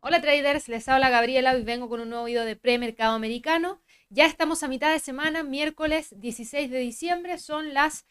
Hola traders, les habla Gabriela y vengo con un nuevo video de premercado americano. Ya estamos a mitad de semana, miércoles 16 de diciembre, son las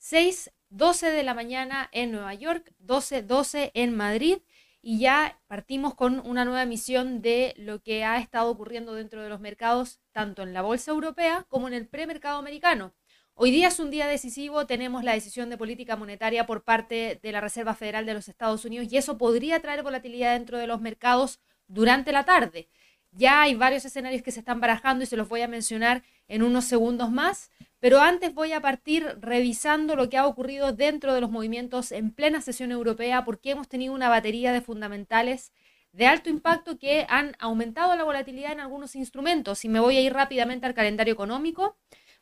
6.12 de la mañana en Nueva York, 12.12 en Madrid y ya partimos con una nueva emisión de lo que ha estado ocurriendo dentro de los mercados, tanto en la bolsa europea como en el premercado americano. Hoy día es un día decisivo, tenemos la decisión de política monetaria por parte de la Reserva Federal de los Estados Unidos y eso podría traer volatilidad dentro de los mercados durante la tarde. Ya hay varios escenarios que se están barajando y se los voy a mencionar en unos segundos más, pero antes voy a partir revisando lo que ha ocurrido dentro de los movimientos en plena sesión europea porque hemos tenido una batería de fundamentales de alto impacto que han aumentado la volatilidad en algunos instrumentos. Y me voy a ir rápidamente al calendario económico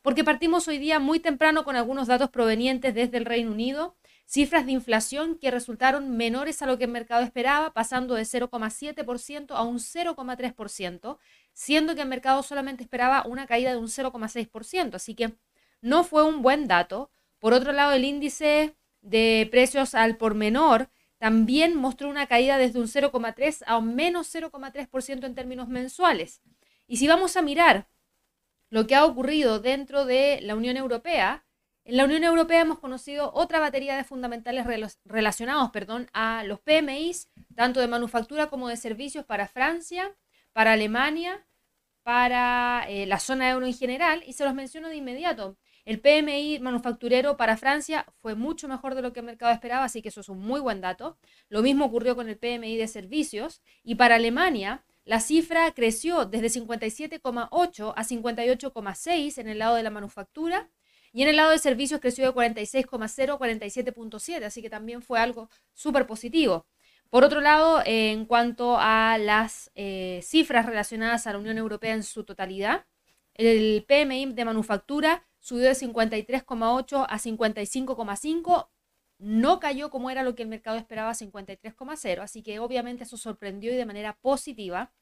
porque partimos hoy día muy temprano con algunos datos provenientes desde el Reino Unido, cifras de inflación que resultaron menores a lo que el mercado esperaba, pasando de 0,7% a un 0,3%, siendo que el mercado solamente esperaba una caída de un 0,6%, así que no fue un buen dato. Por otro lado, el índice de precios al por menor también mostró una caída desde un 0,3 a un menos 0,3% en términos mensuales. Y si vamos a mirar lo que ha ocurrido dentro de la Unión Europea. En la Unión Europea hemos conocido otra batería de fundamentales relacionados perdón, a los PMIs, tanto de manufactura como de servicios para Francia, para Alemania, para eh, la zona euro en general, y se los menciono de inmediato. El PMI manufacturero para Francia fue mucho mejor de lo que el mercado esperaba, así que eso es un muy buen dato. Lo mismo ocurrió con el PMI de servicios. Y para Alemania, la cifra creció desde 57,8 a 58,6 en el lado de la manufactura y en el lado de servicios creció de 46,0 a 47,7, así que también fue algo súper positivo. Por otro lado, en cuanto a las eh, cifras relacionadas a la Unión Europea en su totalidad, el PMI de manufactura subió de 53,8 a 55,5, no cayó como era lo que el mercado esperaba, 53,0, así que obviamente eso sorprendió y de manera positiva.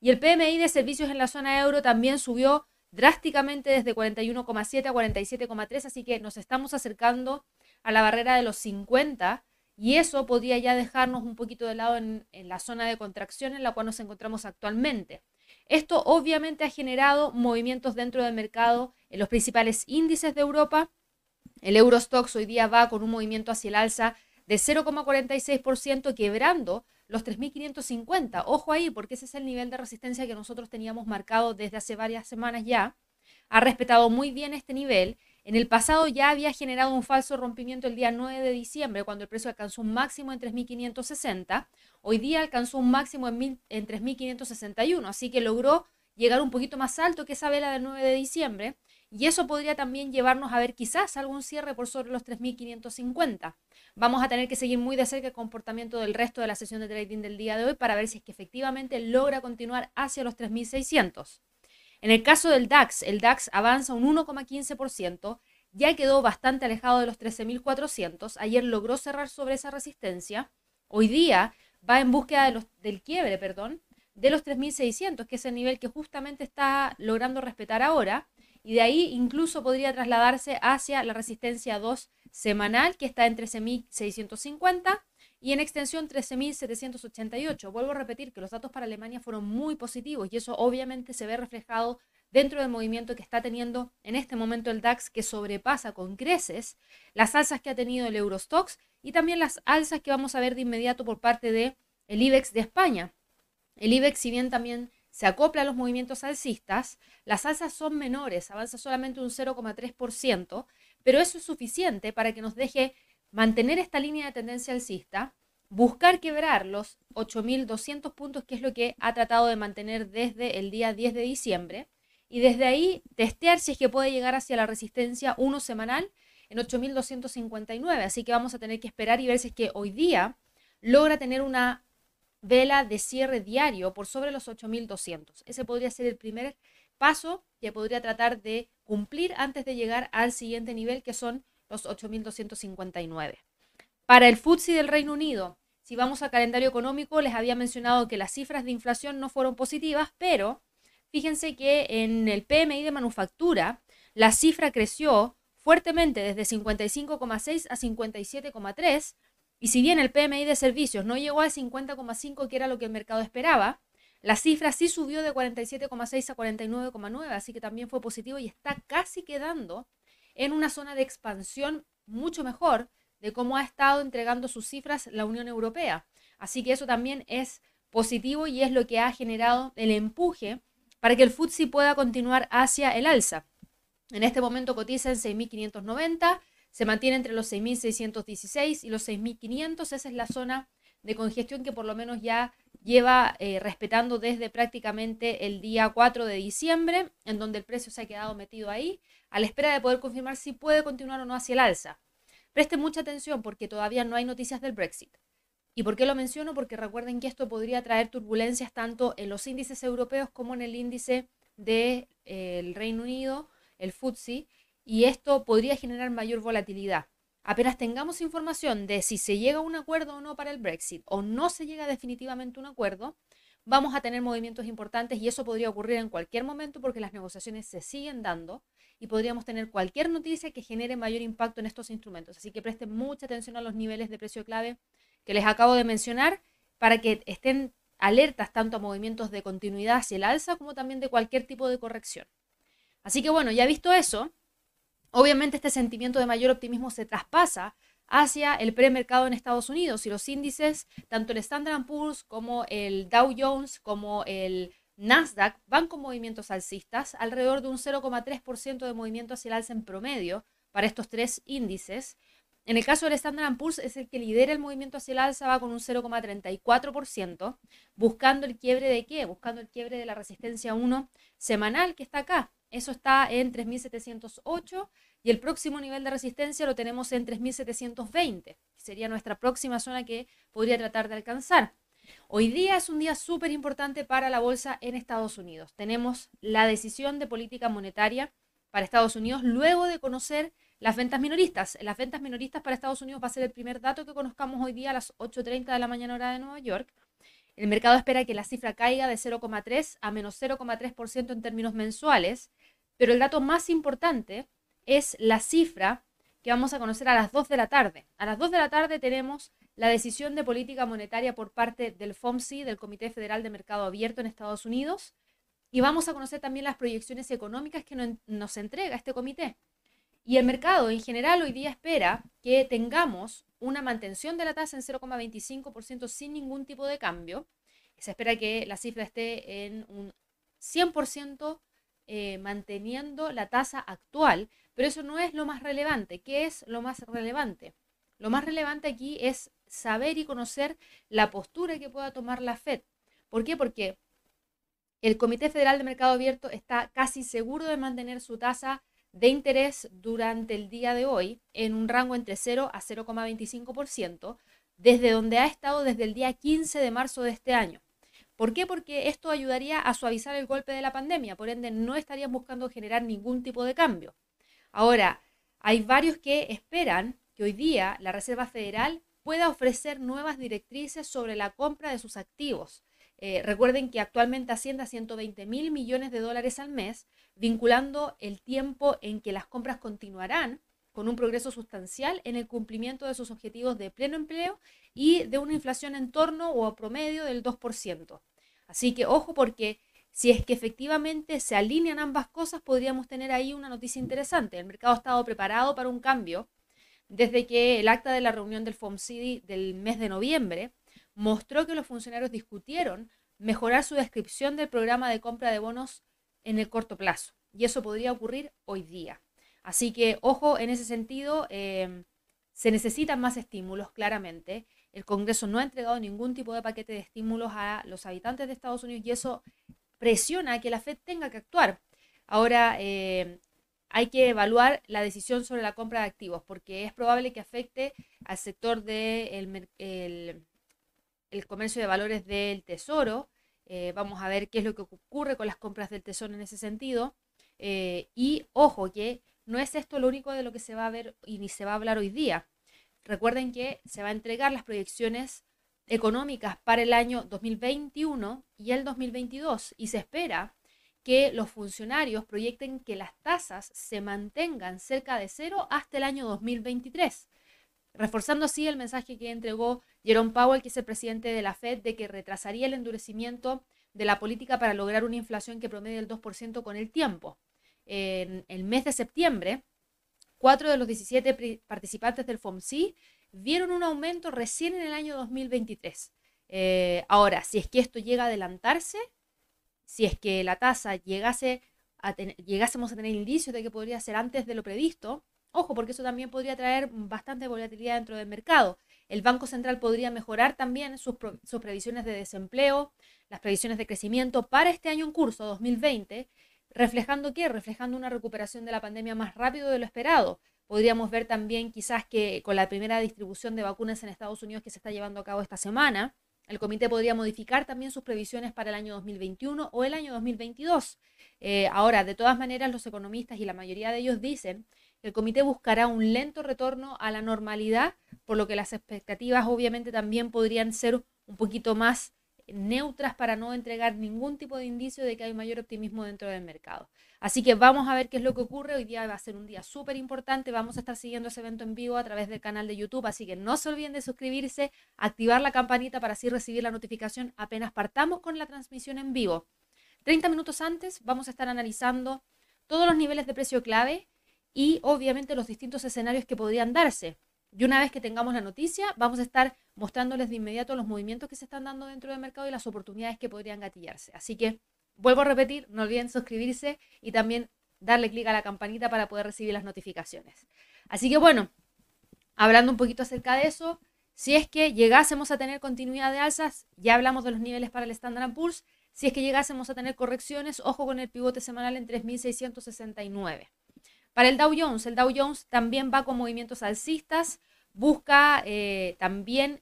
Y el PMI de servicios en la zona euro también subió drásticamente desde 41,7 a 47,3, así que nos estamos acercando a la barrera de los 50 y eso podría ya dejarnos un poquito de lado en, en la zona de contracción en la cual nos encontramos actualmente. Esto obviamente ha generado movimientos dentro del mercado en los principales índices de Europa, el Eurostox hoy día va con un movimiento hacia el alza de 0,46%, quebrando los 3.550. Ojo ahí, porque ese es el nivel de resistencia que nosotros teníamos marcado desde hace varias semanas ya. Ha respetado muy bien este nivel. En el pasado ya había generado un falso rompimiento el día 9 de diciembre, cuando el precio alcanzó un máximo en 3.560. Hoy día alcanzó un máximo en, en 3.561, así que logró llegar un poquito más alto que esa vela del 9 de diciembre y eso podría también llevarnos a ver quizás algún cierre por sobre los 3.550. Vamos a tener que seguir muy de cerca el comportamiento del resto de la sesión de trading del día de hoy para ver si es que efectivamente logra continuar hacia los 3.600. En el caso del DAX, el DAX avanza un 1,15%, ya quedó bastante alejado de los 13.400, ayer logró cerrar sobre esa resistencia, hoy día va en búsqueda del quiebre, perdón, de los 3.600, que es el nivel que justamente está logrando respetar ahora, y de ahí incluso podría trasladarse hacia la resistencia 2 semanal, que está en 13.650 y en extensión 13.788. Vuelvo a repetir que los datos para Alemania fueron muy positivos y eso obviamente se ve reflejado dentro del movimiento que está teniendo en este momento el DAX, que sobrepasa con creces las alzas que ha tenido el Eurostox y también las alzas que vamos a ver de inmediato por parte del el IBEX de España. El IBEX, si bien también se acopla a los movimientos alcistas, las alzas son menores, avanza solamente un 0,3%, pero eso es suficiente para que nos deje mantener esta línea de tendencia alcista, buscar quebrar los 8.200 puntos, que es lo que ha tratado de mantener desde el día 10 de diciembre, y desde ahí testear si es que puede llegar hacia la resistencia 1 semanal en 8.259. Así que vamos a tener que esperar y ver si es que hoy día logra tener una vela de cierre diario por sobre los 8.200. Ese podría ser el primer paso que podría tratar de cumplir antes de llegar al siguiente nivel, que son los 8.259. Para el FTSE del Reino Unido, si vamos al calendario económico, les había mencionado que las cifras de inflación no fueron positivas, pero fíjense que en el PMI de manufactura, la cifra creció fuertemente desde 55,6 a 57,3 Y si bien el PMI de servicios no llegó al 50,5 que era lo que el mercado esperaba, la cifra sí subió de 47,6 a 49,9, así que también fue positivo y está casi quedando en una zona de expansión mucho mejor de cómo ha estado entregando sus cifras la Unión Europea. Así que eso también es positivo y es lo que ha generado el empuje para que el FTSE pueda continuar hacia el alza. En este momento cotiza en 6.590, se mantiene entre los 6.616 y los 6.500. Esa es la zona de congestión que por lo menos ya lleva eh, respetando desde prácticamente el día 4 de diciembre, en donde el precio se ha quedado metido ahí, a la espera de poder confirmar si puede continuar o no hacia el alza. Preste mucha atención porque todavía no hay noticias del Brexit. ¿Y por qué lo menciono? Porque recuerden que esto podría traer turbulencias tanto en los índices europeos como en el índice del de, Reino Unido, el FTSE, y esto podría generar mayor volatilidad. Apenas tengamos información de si se llega a un acuerdo o no para el Brexit o no se llega definitivamente a un acuerdo, vamos a tener movimientos importantes y eso podría ocurrir en cualquier momento porque las negociaciones se siguen dando y podríamos tener cualquier noticia que genere mayor impacto en estos instrumentos. Así que presten mucha atención a los niveles de precio clave que les acabo de mencionar para que estén alertas tanto a movimientos de continuidad hacia el alza como también de cualquier tipo de corrección. Así que bueno, ya visto eso, obviamente este sentimiento de mayor optimismo se traspasa hacia el premercado en Estados Unidos y los índices, tanto el Standard Poor's como el Dow Jones, como el Nasdaq, van con movimientos alcistas, alrededor de un 0,3% de movimiento hacia el alza en promedio para estos tres índices, en el caso del Standard Poor's es el que lidera el movimiento hacia el alza, va con un 0,34%, buscando el quiebre de qué? Buscando el quiebre de la resistencia 1 semanal que está acá. Eso está en 3.708 y el próximo nivel de resistencia lo tenemos en 3.720, que sería nuestra próxima zona que podría tratar de alcanzar. Hoy día es un día súper importante para la bolsa en Estados Unidos. Tenemos la decisión de política monetaria para Estados Unidos luego de conocer las ventas minoristas. Las ventas minoristas para Estados Unidos va a ser el primer dato que conozcamos hoy día a las 8.30 de la mañana hora de Nueva York. El mercado espera que la cifra caiga de 0,3 a menos 0,3% en términos mensuales, pero el dato más importante es la cifra que vamos a conocer a las 2 de la tarde. A las 2 de la tarde tenemos la decisión de política monetaria por parte del FOMC, del Comité Federal de Mercado Abierto en Estados Unidos, y vamos a conocer también las proyecciones económicas que nos entrega este comité. Y el mercado en general hoy día espera que tengamos una mantención de la tasa en 0,25% sin ningún tipo de cambio. Se espera que la cifra esté en un 100% eh, manteniendo la tasa actual, pero eso no es lo más relevante. ¿Qué es lo más relevante? Lo más relevante aquí es saber y conocer la postura que pueda tomar la Fed. ¿Por qué? Porque el Comité Federal de Mercado Abierto está casi seguro de mantener su tasa de interés durante el día de hoy en un rango entre 0 a 0,25%, desde donde ha estado desde el día 15 de marzo de este año. ¿Por qué? Porque esto ayudaría a suavizar el golpe de la pandemia, por ende no estarían buscando generar ningún tipo de cambio. Ahora, hay varios que esperan que hoy día la Reserva Federal pueda ofrecer nuevas directrices sobre la compra de sus activos. Eh, recuerden que actualmente asciende a 120 mil millones de dólares al mes, vinculando el tiempo en que las compras continuarán con un progreso sustancial en el cumplimiento de sus objetivos de pleno empleo y de una inflación en torno o a promedio del 2%. Así que ojo porque si es que efectivamente se alinean ambas cosas, podríamos tener ahí una noticia interesante. El mercado ha estado preparado para un cambio desde que el acta de la reunión del FOMC del mes de noviembre mostró que los funcionarios discutieron mejorar su descripción del programa de compra de bonos en el corto plazo. Y eso podría ocurrir hoy día. Así que, ojo, en ese sentido, em, se necesitan más estímulos, claramente. El Congreso no ha entregado ningún tipo de paquete de estímulos a los habitantes de Estados Unidos y eso presiona a que la Fed tenga que actuar. Ahora, em, hay que evaluar la decisión sobre la compra de activos porque es probable que afecte al sector del de el comercio de valores del tesoro, eh, vamos a ver qué es lo que ocurre con las compras del tesoro en ese sentido. Eh, y ojo, que no es esto lo único de lo que se va a ver y ni se va a hablar hoy día. Recuerden que se va a entregar las proyecciones económicas para el año 2021 y el 2022 y se espera que los funcionarios proyecten que las tasas se mantengan cerca de cero hasta el año 2023. reforzando así el mensaje que entregó Jerome Powell, que es el presidente de la Fed, de que retrasaría el endurecimiento de la política para lograr una inflación que promedie el 2% con el tiempo. En el mes de septiembre, cuatro de los 17 participantes del FOMC vieron un aumento recién en el año 2023. Eh, ahora, si es que esto llega a adelantarse, si es que la tasa llegase llegásemos a tener indicios de que podría ser antes de lo previsto, ojo, porque eso también podría traer bastante volatilidad dentro del mercado. El Banco Central podría mejorar también sus, sus previsiones de desempleo, las previsiones de crecimiento para este año en curso, 2020, reflejando qué? Reflejando una recuperación de la pandemia más rápido de lo esperado. Podríamos ver también quizás que con la primera distribución de vacunas en Estados Unidos que se está llevando a cabo esta semana, el comité podría modificar también sus previsiones para el año 2021 o el año 2022. Eh, ahora, de todas maneras, los economistas y la mayoría de ellos dicen que el comité buscará un lento retorno a la normalidad, por lo que las expectativas obviamente también podrían ser un poquito más neutras para no entregar ningún tipo de indicio de que hay mayor optimismo dentro del mercado. Así que vamos a ver qué es lo que ocurre. Hoy día va a ser un día súper importante. Vamos a estar siguiendo ese evento en vivo a través del canal de YouTube. Así que no se olviden de suscribirse, activar la campanita para así recibir la notificación apenas partamos con la transmisión en vivo. 30 minutos antes vamos a estar analizando todos los niveles de precio clave y obviamente los distintos escenarios que podrían darse. Y una vez que tengamos la noticia, vamos a estar mostrándoles de inmediato los movimientos que se están dando dentro del mercado y las oportunidades que podrían gatillarse. Así que vuelvo a repetir, no olviden suscribirse y también darle clic a la campanita para poder recibir las notificaciones. Así que bueno, hablando un poquito acerca de eso, si es que llegásemos a tener continuidad de alzas, ya hablamos de los niveles para el Standard Poor's, si es que llegásemos a tener correcciones, ojo con el pivote semanal en 3.669. Para el Dow Jones, el Dow Jones también va con movimientos alcistas, busca eh, también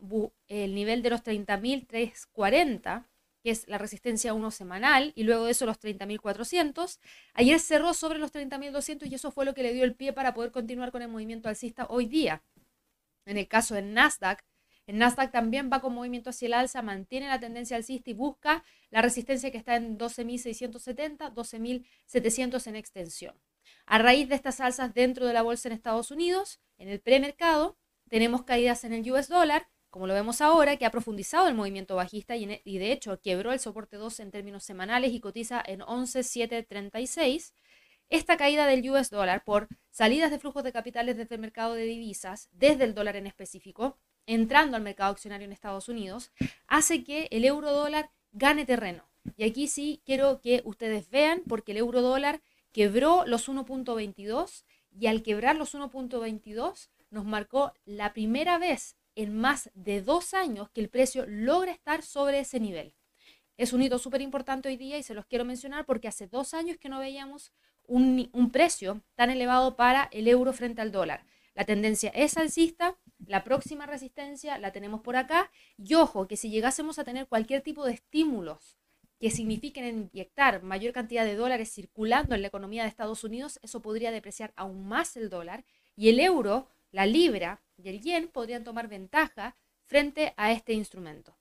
el nivel de los 30.340, que es la resistencia 1 semanal, y luego de eso los 30.400. Ayer cerró sobre los 30.200 y eso fue lo que le dio el pie para poder continuar con el movimiento alcista hoy día. En el caso del Nasdaq, el Nasdaq también va con movimiento hacia el alza, mantiene la tendencia alcista y busca la resistencia que está en 12.670, 12.700 en extensión. A raíz de estas alzas dentro de la bolsa en Estados Unidos, en el premercado, tenemos caídas en el US dólar, como lo vemos ahora, que ha profundizado el movimiento bajista y, de hecho quebró el soporte 2 en términos semanales y cotiza en 11.736. Esta caída del US dólar por salidas de flujos de capitales desde el mercado de divisas, desde el dólar en específico, entrando al mercado accionario en Estados Unidos, hace que el euro dólar gane terreno. Y aquí sí quiero que ustedes vean, porque el euro dólar quebró los 1.22 y al quebrar los 1.22 nos marcó la primera vez en más de dos años que el precio logra estar sobre ese nivel. Es un hito súper importante hoy día y se los quiero mencionar porque hace dos años que no veíamos un, un, precio tan elevado para el euro frente al dólar. La tendencia es alcista, la próxima resistencia la tenemos por acá y ojo que si llegásemos a tener cualquier tipo de estímulos que signifiquen inyectar mayor cantidad de dólares circulando en la economía de Estados Unidos, eso podría depreciar aún más el dólar y el euro, la libra y el yen podrían tomar ventaja frente a este instrumento.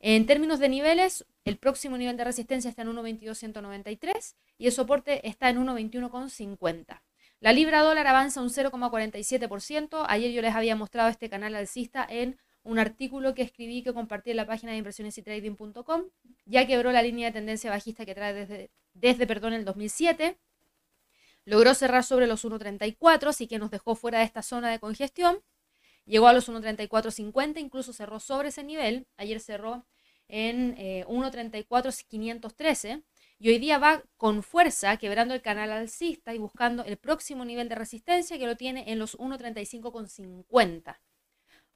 En términos de niveles, el próximo nivel de resistencia está en 1.22.193 y el soporte está en 1.21.50. La libra dólar avanza un 0,47%. Ayer yo les había mostrado este canal alcista en un artículo que escribí que compartí en la página de impresiones y trading.com. Ya quebró la línea de tendencia bajista que trae desde, desde perdón, el 2007. Logró cerrar sobre los 1.34, así que nos dejó fuera de esta zona de congestión. Llegó a los 1.3450, incluso cerró sobre ese nivel. Ayer cerró en eh, 1.34.513 y hoy día va con fuerza quebrando el canal alcista y buscando el próximo nivel de resistencia que lo tiene en los 1.35.50.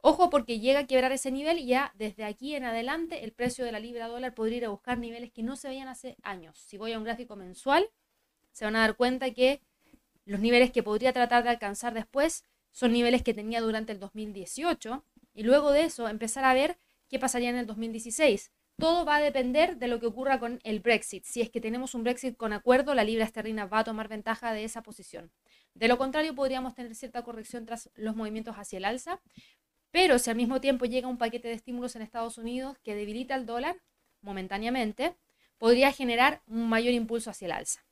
Ojo porque llega a quebrar ese nivel y ya desde aquí en adelante el precio de la libra dólar podría ir a buscar niveles que no se veían hace años. Si voy a un gráfico mensual, se van a dar cuenta que los niveles que podría tratar de alcanzar después son niveles que tenía durante el 2018 y luego de eso empezar a ver qué pasaría en el 2016. Todo va a depender de lo que ocurra con el Brexit. Si es que tenemos un Brexit con acuerdo, la libra esterlina va a tomar ventaja de esa posición. De lo contrario, podríamos tener cierta corrección tras los movimientos hacia el alza, pero si al mismo tiempo llega un paquete de estímulos en Estados Unidos que debilita el dólar momentáneamente, podría generar un mayor impulso hacia el alza.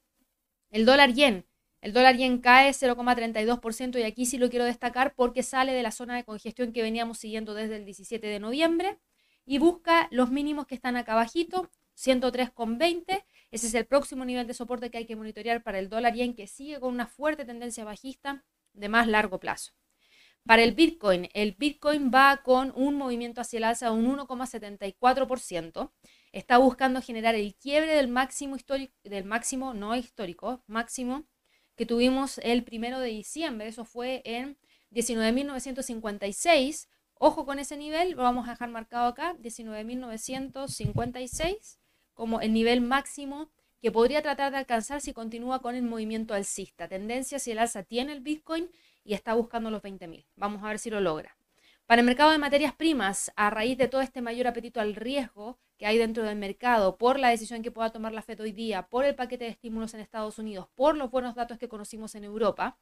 El dólar yen El dólar yen cae 0,32% y aquí sí lo quiero destacar porque sale de la zona de congestión que veníamos siguiendo desde el 17 de noviembre y busca los mínimos que están acá abajito, 103,20. Ese es el próximo nivel de soporte que hay que monitorear para el dólar yen que sigue con una fuerte tendencia bajista de más largo plazo. Para el Bitcoin, el Bitcoin va con un movimiento hacia el alza de un 1,74%. Está buscando generar el quiebre del máximo histórico, del máximo no histórico, máximo que tuvimos el primero de diciembre. Eso fue en 19.956. Ojo con ese nivel, lo vamos a dejar marcado acá, 19.956 como el nivel máximo que podría tratar de alcanzar si continúa con el movimiento alcista. Tendencia si el alza tiene el Bitcoin y está buscando los 20.000. Vamos a ver si lo logra. Para el mercado de materias primas, a raíz de todo este mayor apetito al riesgo que hay dentro del mercado, por la decisión que pueda tomar la FED hoy día, por el paquete de estímulos en Estados Unidos, por los buenos datos que conocimos en Europa,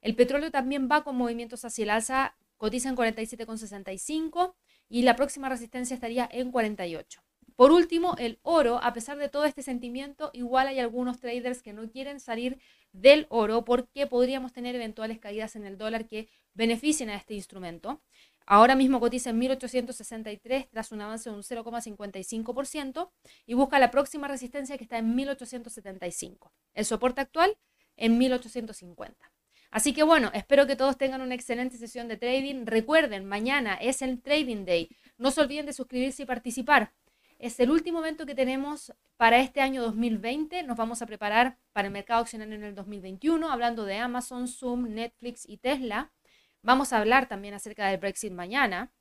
el petróleo también va con movimientos hacia el alza, cotiza en 47,65 y la próxima resistencia estaría en 48. Por último, el oro, a pesar de todo este sentimiento, igual hay algunos traders que no quieren salir del oro porque podríamos tener eventuales caídas en el dólar que beneficien a este instrumento. Ahora mismo cotiza en 1863 tras un avance de un 0,55% y busca la próxima resistencia que está en 1875. El soporte actual en 1850. Así que bueno, espero que todos tengan una excelente sesión de trading. Recuerden, mañana es el Trading Day. No se olviden de suscribirse y participar. Es el último evento que tenemos para este año 2020. Nos vamos a preparar para el mercado accionario en el 2021, hablando de Amazon, Zoom, Netflix y Tesla. Vamos a hablar también acerca del Brexit mañana.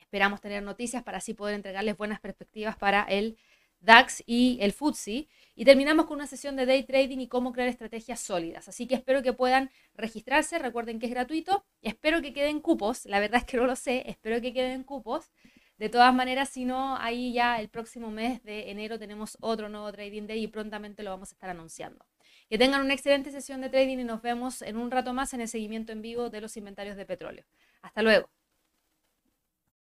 Esperamos tener noticias para así poder entregarles buenas perspectivas para el DAX y el FTSE. Y terminamos con una sesión de day trading y cómo crear estrategias sólidas. Así que espero que puedan registrarse. Recuerden que es gratuito. Espero que queden cupos. La verdad es que no lo sé. Espero que queden cupos. De todas maneras, si no, ahí ya el próximo mes de enero tenemos otro nuevo Trading Day y prontamente lo vamos a estar anunciando. Que tengan una excelente sesión de trading y nos vemos en un rato más en el seguimiento en vivo de los inventarios de petróleo. Hasta luego.